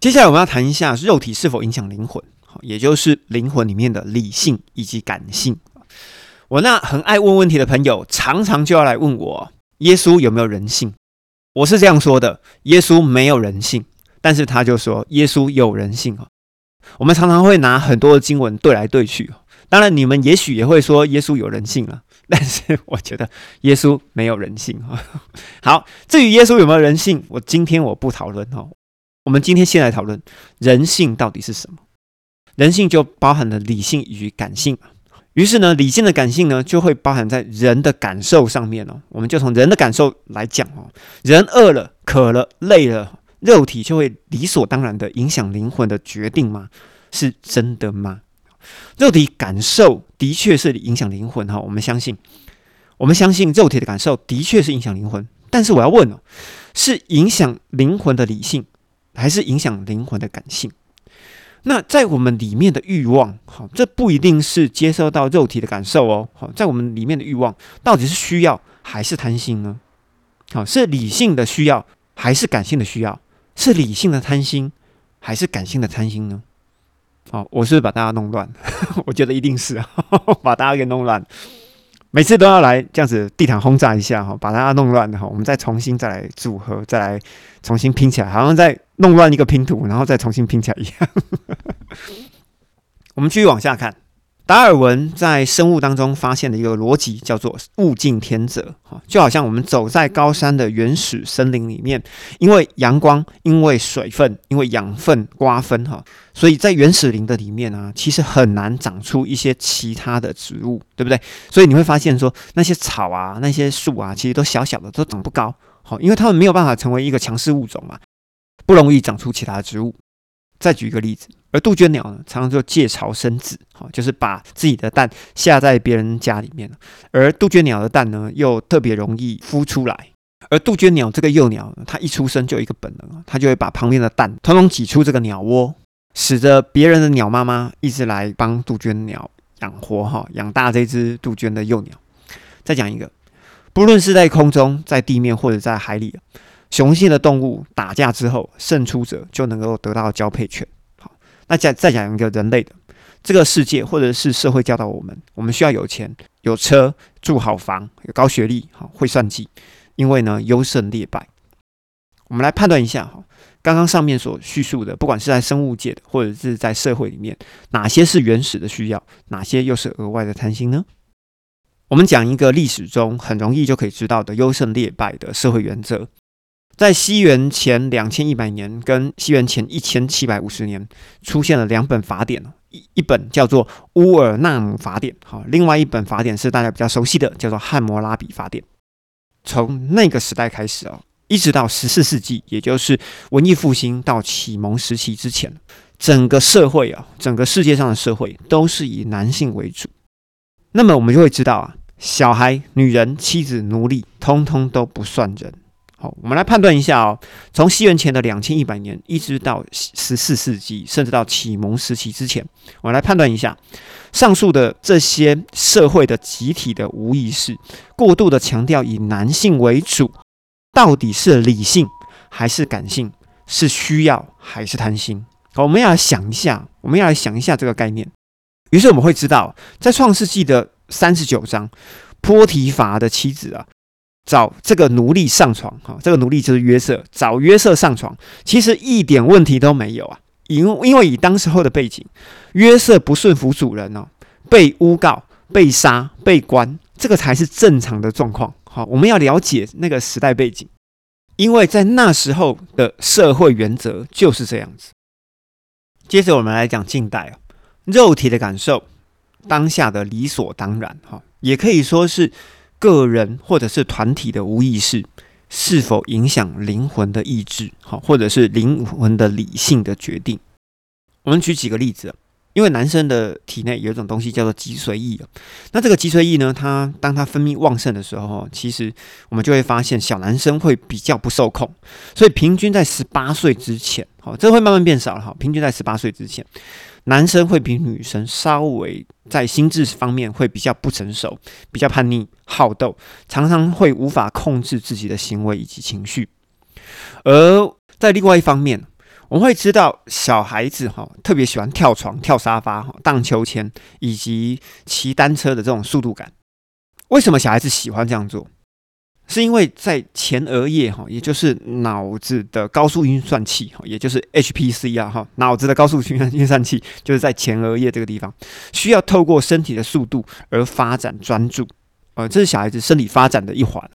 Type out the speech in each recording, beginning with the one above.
接下来我们要谈一下肉体是否影响灵魂，好，也就是灵魂里面的理性以及感性。我那很爱问问题的朋友，常常就要来问我：耶稣有没有人性？我是这样说的：耶稣没有人性，但是他就说耶稣有人性啊。我们常常会拿很多的经文对来对去，当然你们也许也会说耶稣有人性了，但是我觉得耶稣没有人性啊。好，至于耶稣有没有人性，我今天我不讨论哦。我们今天先来讨论人性到底是什么？人性就包含了理性与感性。于是呢，理性的感性呢，就会包含在人的感受上面哦。我们就从人的感受来讲哦，人饿了、渴了、累了，肉体就会理所当然的影响灵魂的决定吗？是真的吗？肉体感受的确是影响灵魂哈，我们相信，我们相信肉体的感受的确是影响灵魂。但是我要问哦，是影响灵魂的理性，还是影响灵魂的感性？那在我们里面的欲望，好，这不一定是接受到肉体的感受哦。好，在我们里面的欲望，到底是需要还是贪心呢？好，是理性的需要还是感性的需要？是理性的贪心还是感性的贪心呢？好，我是不是把大家弄乱？我觉得一定是 把大家给弄乱。每次都要来这样子地毯轰炸一下哈，把它弄乱的哈，我们再重新再来组合，再来重新拼起来，好像在弄乱一个拼图，然后再重新拼起来一样。我们继续往下看。达尔文在生物当中发现的一个逻辑叫做“物竞天择”哈，就好像我们走在高山的原始森林里面，因为阳光、因为水分、因为养分瓜分哈，所以在原始林的里面啊，其实很难长出一些其他的植物，对不对？所以你会发现说，那些草啊、那些树啊，其实都小小的，都长不高，好，因为它们没有办法成为一个强势物种嘛，不容易长出其他植物。再举一个例子。而杜鹃鸟呢，常常就借巢生子，哈，就是把自己的蛋下在别人家里面而杜鹃鸟的蛋呢，又特别容易孵出来。而杜鹃鸟这个幼鸟，它一出生就有一个本能，它就会把旁边的蛋统统挤出这个鸟窝，使得别人的鸟妈妈一直来帮杜鹃鸟养活哈，养大这只杜鹃的幼鸟。再讲一个，不论是在空中、在地面或者在海里，雄性的动物打架之后，胜出者就能够得到交配权。好那再再讲一个人类的这个世界，或者是社会教导我们，我们需要有钱、有车、住好房、有高学历、好会算计，因为呢优胜劣败。我们来判断一下哈，刚刚上面所叙述的，不管是在生物界的，或者是在社会里面，哪些是原始的需要，哪些又是额外的贪心呢？我们讲一个历史中很容易就可以知道的优胜劣败的社会原则。在西元前两千一百年跟西元前一千七百五十年，出现了两本法典一一本叫做乌尔纳姆法典，好，另外一本法典是大家比较熟悉的，叫做汉谟拉比法典。从那个时代开始哦，一直到十四世纪，也就是文艺复兴到启蒙时期之前，整个社会啊，整个世界上的社会都是以男性为主。那么我们就会知道啊，小孩、女人、妻子、奴隶，通通都不算人。好，我们来判断一下哦。从西元前的两千一百年，一直到十四世纪，甚至到启蒙时期之前，我们来判断一下上述的这些社会的集体的无意识，过度的强调以男性为主，到底是理性还是感性？是需要还是贪心？好，我们要来想一下，我们要来想一下这个概念。于是我们会知道，在创世纪的三十九章，波提乏的妻子啊。找这个奴隶上床，哈，这个奴隶就是约瑟。找约瑟上床，其实一点问题都没有啊。因因为以当时候的背景，约瑟不顺服主人哦，被诬告、被杀、被关，这个才是正常的状况。好，我们要了解那个时代背景，因为在那时候的社会原则就是这样子。接着我们来讲近代哦，肉体的感受，当下的理所当然，哈，也可以说是。个人或者是团体的无意识是否影响灵魂的意志？好，或者是灵魂的理性的决定？我们举几个例子。因为男生的体内有一种东西叫做脊髓液那这个脊髓液呢，它当它分泌旺盛的时候，其实我们就会发现小男生会比较不受控，所以平均在十八岁之前，好，这会慢慢变少了哈。平均在十八岁之前。男生会比女生稍微在心智方面会比较不成熟，比较叛逆、好斗，常常会无法控制自己的行为以及情绪。而在另外一方面，我们会知道小孩子哈特别喜欢跳床、跳沙发、哈荡秋千以及骑单车的这种速度感。为什么小孩子喜欢这样做？是因为在前额叶哈，也就是脑子的高速运算器哈，也就是 HPC 啊哈，脑子的高速运算运算器就是在前额叶这个地方，需要透过身体的速度而发展专注，呃，这是小孩子生理发展的一环。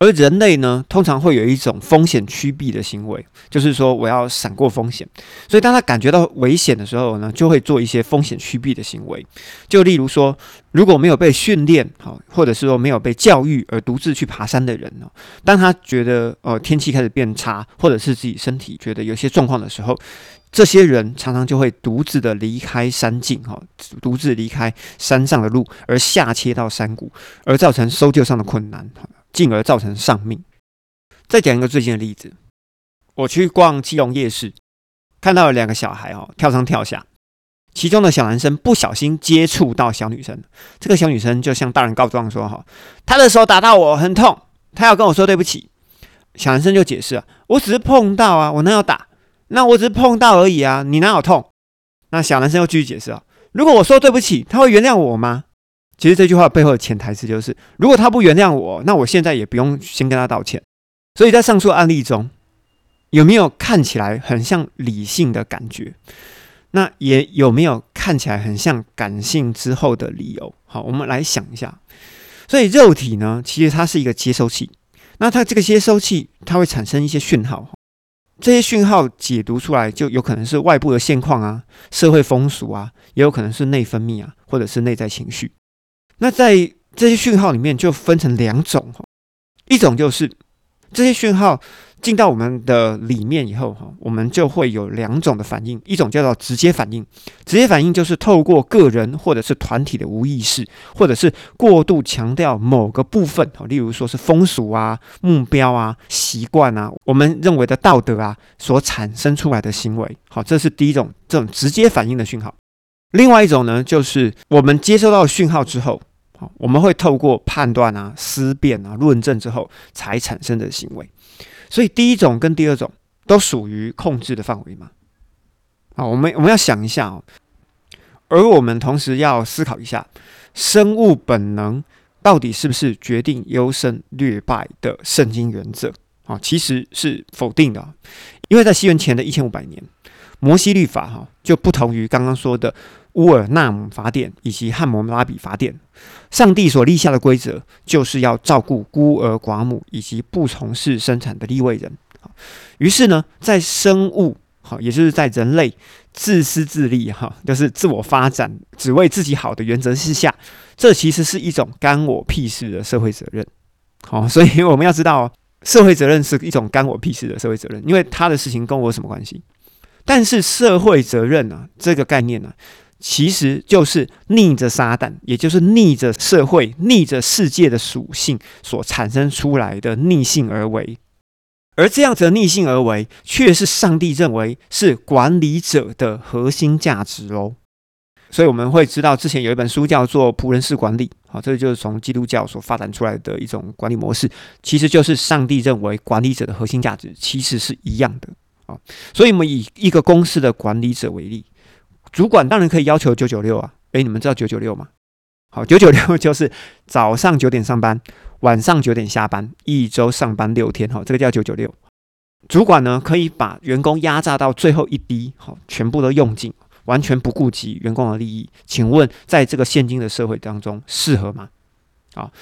而人类呢，通常会有一种风险趋避的行为，就是说我要闪过风险。所以当他感觉到危险的时候呢，就会做一些风险趋避的行为。就例如说，如果没有被训练好，或者是说没有被教育而独自去爬山的人呢，当他觉得呃天气开始变差，或者是自己身体觉得有些状况的时候，这些人常常就会独自的离开山径哈，独自离开山上的路，而下切到山谷，而造成搜救上的困难进而造成丧命。再讲一个最近的例子，我去逛基隆夜市，看到了两个小孩哦，跳上跳下，其中的小男生不小心接触到小女生，这个小女生就向大人告状说：“哈，他的手打到我，很痛，他要跟我说对不起。”小男生就解释啊：“我只是碰到啊，我哪有打？那我只是碰到而已啊，你哪有痛？”那小男生又继续解释啊：“如果我说对不起，他会原谅我吗？”其实这句话背后的潜台词就是：如果他不原谅我，那我现在也不用先跟他道歉。所以在上述案例中，有没有看起来很像理性的感觉？那也有没有看起来很像感性之后的理由？好，我们来想一下。所以肉体呢，其实它是一个接收器。那它这个接收器，它会产生一些讯号。这些讯号解读出来，就有可能是外部的现况啊、社会风俗啊，也有可能是内分泌啊，或者是内在情绪。那在这些讯号里面就分成两种哈，一种就是这些讯号进到我们的里面以后哈，我们就会有两种的反应，一种叫做直接反应，直接反应就是透过个人或者是团体的无意识，或者是过度强调某个部分哈，例如说是风俗啊、目标啊、习惯啊，我们认为的道德啊所产生出来的行为，好，这是第一种这种直接反应的讯号。另外一种呢，就是我们接收到讯号之后。我们会透过判断啊、思辨啊、论证之后才产生的行为，所以第一种跟第二种都属于控制的范围嘛。好，我们我们要想一下哦，而我们同时要思考一下，生物本能到底是不是决定优胜劣败的圣经原则啊？其实是否定的，因为在西元前的一千五百年，摩西律法哈就不同于刚刚说的。乌尔纳姆法典以及汉谟拉比法典，上帝所立下的规则就是要照顾孤儿寡母以及不从事生产的立位人。于是呢，在生物好，也就是在人类自私自利哈，就是自我发展只为自己好的原则之下，这其实是一种干我屁事的社会责任。好，所以我们要知道，社会责任是一种干我屁事的社会责任，因为他的事情跟我有什么关系？但是社会责任呢，这个概念呢？其实就是逆着撒旦，也就是逆着社会、逆着世界的属性所产生出来的逆性而为，而这样子的逆性而为，却是上帝认为是管理者的核心价值哦。所以我们会知道，之前有一本书叫做《仆人式管理》，好，这就是从基督教所发展出来的一种管理模式，其实就是上帝认为管理者的核心价值其实是一样的啊。所以，我们以一个公司的管理者为例。主管当然可以要求九九六啊，诶，你们知道九九六吗？好，九九六就是早上九点上班，晚上九点下班，一周上班六天，哈，这个叫九九六。主管呢可以把员工压榨到最后一滴，好，全部都用尽，完全不顾及员工的利益。请问，在这个现今的社会当中，适合吗？好，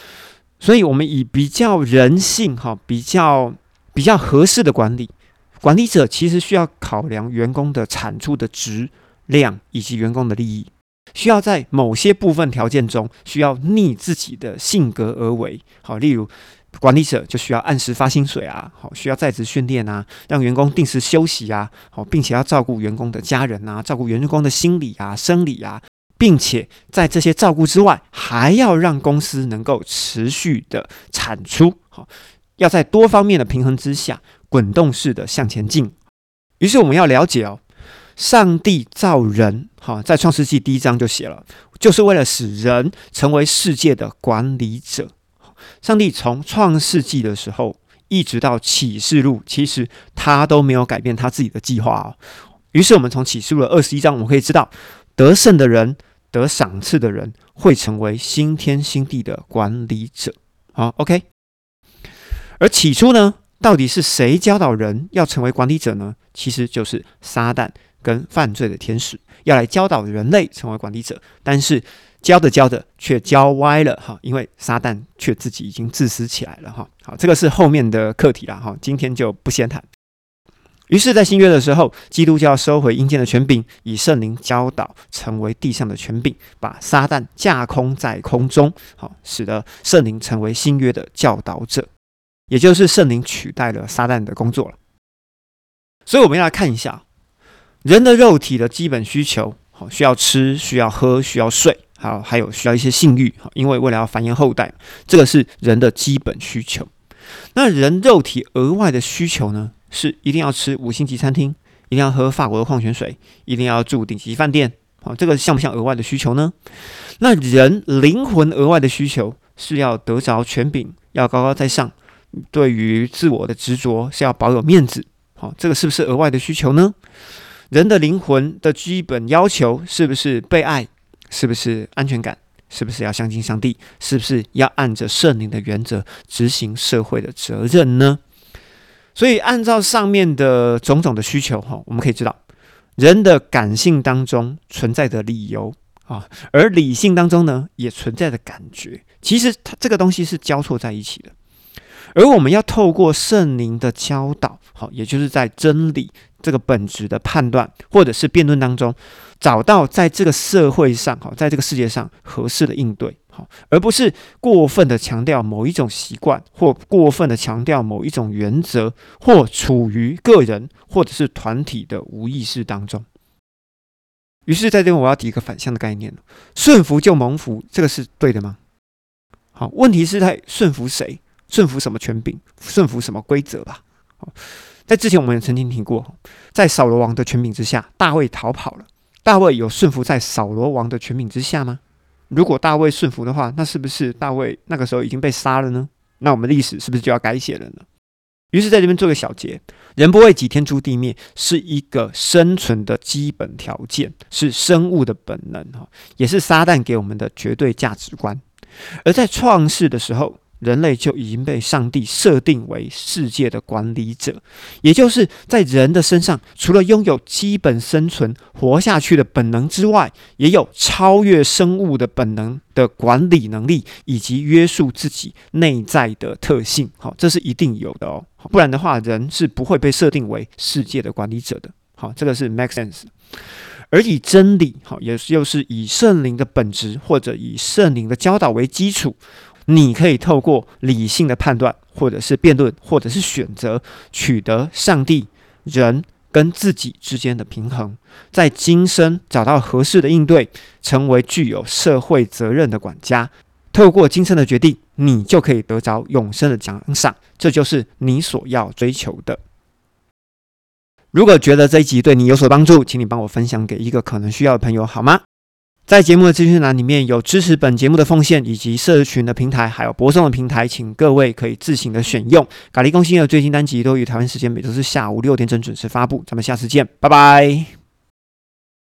所以我们以比较人性，哈，比较比较合适的管理，管理者其实需要考量员工的产出的值。量以及员工的利益，需要在某些部分条件中需要逆自己的性格而为。好，例如管理者就需要按时发薪水啊，好，需要在职训练啊，让员工定时休息啊，好，并且要照顾员工的家人啊，照顾员工的心理啊、生理啊，并且在这些照顾之外，还要让公司能够持续的产出。好，要在多方面的平衡之下，滚动式的向前进。于是我们要了解哦。上帝造人，哈，在创世纪第一章就写了，就是为了使人成为世界的管理者。上帝从创世纪的时候，一直到启示录，其实他都没有改变他自己的计划哦。于是我们从启示录的二十一章，我们可以知道，得胜的人、得赏赐的人，会成为新天新地的管理者。好，OK。而起初呢，到底是谁教导人要成为管理者呢？其实就是撒旦跟犯罪的天使要来教导人类成为管理者，但是。教着教着却教歪了哈，因为撒旦却自己已经自私起来了哈。好，这个是后面的课题了哈，今天就不先谈。于是，在新约的时候，基督教收回阴间的权柄，以圣灵教导成为地上的权柄，把撒旦架空在空中，好，使得圣灵成为新约的教导者，也就是圣灵取代了撒旦的工作了。所以，我们要来看一下人的肉体的基本需求，好，需要吃，需要喝，需要睡。好，还有需要一些性欲，因为为了要繁衍后代，这个是人的基本需求。那人肉体额外的需求呢？是一定要吃五星级餐厅，一定要喝法国的矿泉水，一定要住顶级饭店。好，这个像不像额外的需求呢？那人灵魂额外的需求是要得着权柄，要高高在上，对于自我的执着是要保有面子。好，这个是不是额外的需求呢？人的灵魂的基本要求是不是被爱？是不是安全感？是不是要相信上帝？是不是要按着圣灵的原则执行社会的责任呢？所以，按照上面的种种的需求，哈，我们可以知道，人的感性当中存在的理由啊，而理性当中呢，也存在的感觉。其实，它这个东西是交错在一起的。而我们要透过圣灵的教导，好，也就是在真理这个本质的判断，或者是辩论当中，找到在这个社会上，好，在这个世界上合适的应对，好，而不是过分的强调某一种习惯，或过分的强调某一种原则，或处于个人或者是团体的无意识当中。于是，在这边我要提一个反向的概念：顺服就蒙福，这个是对的吗？好，问题是在顺服谁？顺服什么权柄？顺服什么规则吧？在之前我们也曾经提过，在扫罗王的权柄之下，大卫逃跑了。大卫有顺服在扫罗王的权柄之下吗？如果大卫顺服的话，那是不是大卫那个时候已经被杀了呢？那我们历史是不是就要改写了呢？于是，在这边做个小结：人不为己，天诛地灭，是一个生存的基本条件，是生物的本能，哈，也是撒旦给我们的绝对价值观。而在创世的时候。人类就已经被上帝设定为世界的管理者，也就是在人的身上，除了拥有基本生存、活下去的本能之外，也有超越生物的本能的管理能力，以及约束自己内在的特性。好，这是一定有的哦，不然的话，人是不会被设定为世界的管理者的。好，这个是 make sense。而以真理，好，也又是以圣灵的本质或者以圣灵的教导为基础。你可以透过理性的判断，或者是辩论，或者是选择，取得上帝、人跟自己之间的平衡，在今生找到合适的应对，成为具有社会责任的管家。透过今生的决定，你就可以得着永生的奖赏。这就是你所要追求的。如果觉得这一集对你有所帮助，请你帮我分享给一个可能需要的朋友，好吗？在节目的资讯栏里面有支持本节目的奉献，以及社群的平台，还有播送的平台，请各位可以自行的选用。咖喱更新的最新单集都于台湾时间每周四下午六点整准时发布，咱们下次见，拜拜。